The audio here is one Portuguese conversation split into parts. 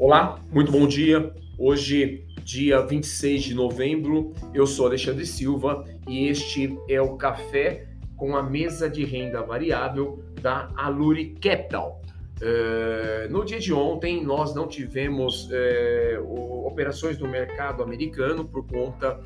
Olá, muito bom dia. Hoje, dia 26 de novembro, eu sou Alexandre Silva e este é o Café com a mesa de renda variável da Aluri Capital. Uh, no dia de ontem, nós não tivemos uh, operações no mercado americano por conta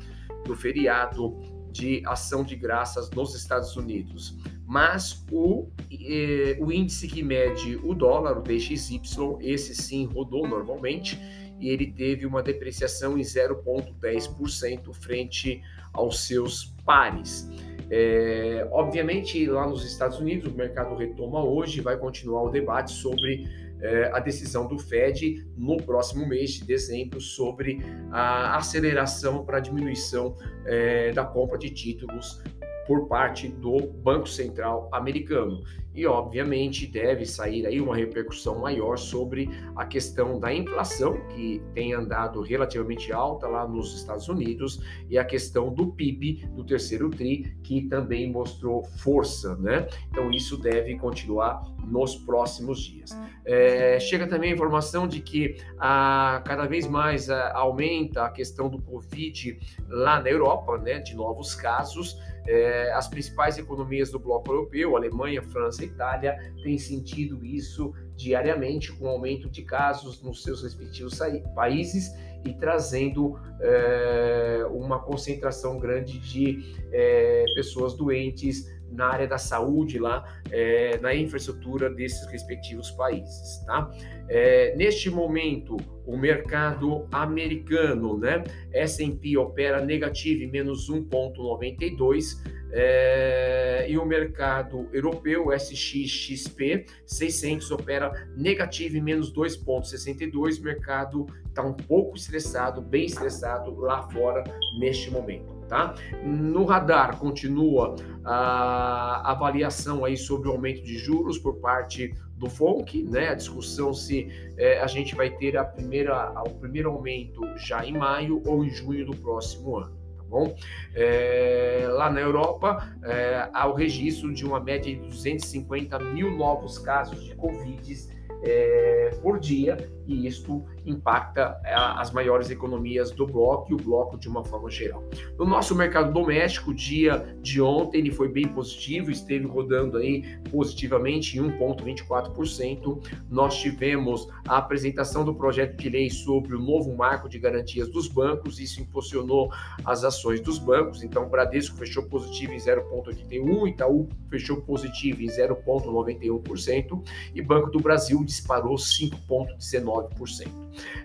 do feriado de ação de graças nos Estados Unidos mas o, eh, o índice que mede o dólar, o DXY, esse sim rodou normalmente e ele teve uma depreciação em 0,10% frente aos seus pares. É, obviamente, lá nos Estados Unidos, o mercado retoma hoje, vai continuar o debate sobre é, a decisão do Fed no próximo mês de dezembro sobre a aceleração para a diminuição é, da compra de títulos por parte do Banco Central americano. E, obviamente, deve sair aí uma repercussão maior sobre a questão da inflação, que tem andado relativamente alta lá nos Estados Unidos, e a questão do PIB do terceiro TRI, que também mostrou força, né? Então, isso deve continuar nos próximos dias. É, chega também a informação de que a, cada vez mais a, aumenta a questão do Covid lá na Europa, né? De novos casos. É, as principais economias do bloco europeu, Alemanha, França e Itália, têm sentido isso diariamente, com aumento de casos nos seus respectivos países e trazendo é, uma concentração grande de é, pessoas doentes na área da saúde lá, é, na infraestrutura desses respectivos países, tá? É, neste momento, o mercado americano, né? S&P opera negativo menos 1,92 é, e o mercado europeu, SXXP 600 opera negativo menos 2,62. O mercado está um pouco estressado, bem estressado lá fora neste momento. Tá? No radar continua a avaliação aí sobre o aumento de juros por parte do FONC, né? A discussão se é, a gente vai ter a primeira, o primeiro aumento já em maio ou em junho do próximo ano. Tá bom? É, lá na Europa, é, há o registro de uma média de 250 mil novos casos de Covid é, por dia, e isto impacta é, as maiores economias do bloco e o bloco de uma forma geral. No nosso mercado doméstico, o dia de ontem ele foi bem positivo, esteve rodando aí positivamente em 1,24%. Nós tivemos a apresentação do projeto de lei sobre o novo marco de garantias dos bancos, isso impulsionou as ações dos bancos. Então, o Bradesco fechou positivo em 0,81%, Itaú fechou positivo em 0,91% e Banco do Brasil disparou 5,19%.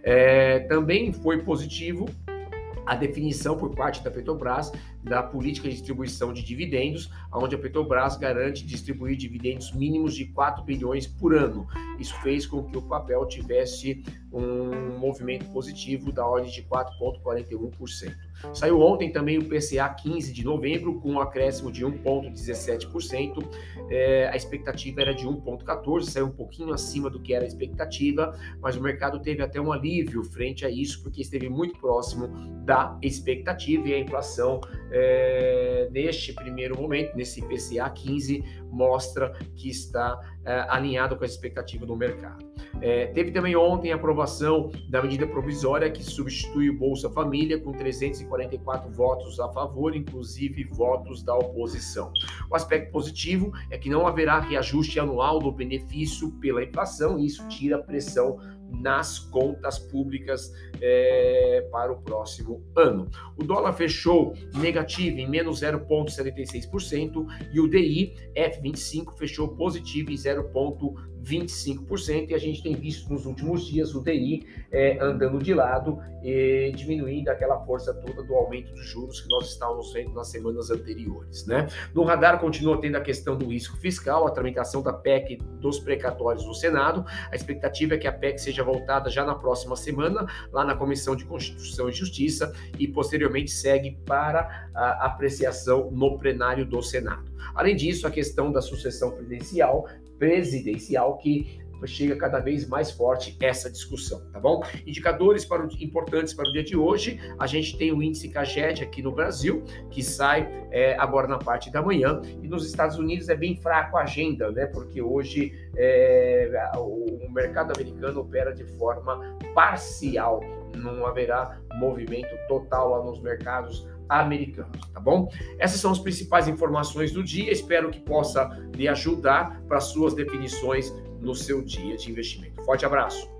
É, também foi positivo a definição por parte da Petrobras da política de distribuição de dividendos, onde a Petrobras garante distribuir dividendos mínimos de 4 bilhões por ano. Isso fez com que o papel tivesse um movimento positivo da ordem de 4,41%. Saiu ontem também o PCA 15 de novembro, com um acréscimo de 1,17%. É, a expectativa era de 1,14%, saiu um pouquinho acima do que era a expectativa, mas o mercado teve até um alívio frente a isso, porque esteve muito próximo da expectativa e a inflação é, neste primeiro momento, nesse PCA 15, mostra que está é, alinhado com a expectativa do mercado. É, teve também ontem a aprovação da medida provisória que substitui o Bolsa Família com 344 votos a favor, inclusive votos da oposição. O aspecto positivo é que não haverá reajuste anual do benefício pela inflação, e isso tira pressão nas contas públicas é, para o próximo ano. O dólar fechou negativo em menos 0,76% e o DI F25 fechou positivo em 0,25% e a gente tem visto nos últimos dias o DI é, andando de lado e diminuindo aquela força toda do aumento dos juros que nós estávamos vendo nas semanas anteriores. Né? No radar continua tendo a questão do risco fiscal, a tramitação da PEC dos precatórios no Senado. A expectativa é que a PEC seja voltada já na próxima semana, lá na Comissão de Constituição e Justiça, e posteriormente segue para a apreciação no plenário do Senado. Além disso, a questão da sucessão presidencial, presidencial que chega cada vez mais forte essa discussão, tá bom? Indicadores para o, importantes para o dia de hoje, a gente tem o índice CAGED aqui no Brasil, que sai é, agora na parte da manhã, e nos Estados Unidos é bem fraco a agenda, né? Porque hoje é, o mercado americano opera de forma parcial, não haverá movimento total lá nos mercados americanos, tá bom? Essas são as principais informações do dia. Espero que possa lhe ajudar para suas definições no seu dia de investimento. Forte abraço.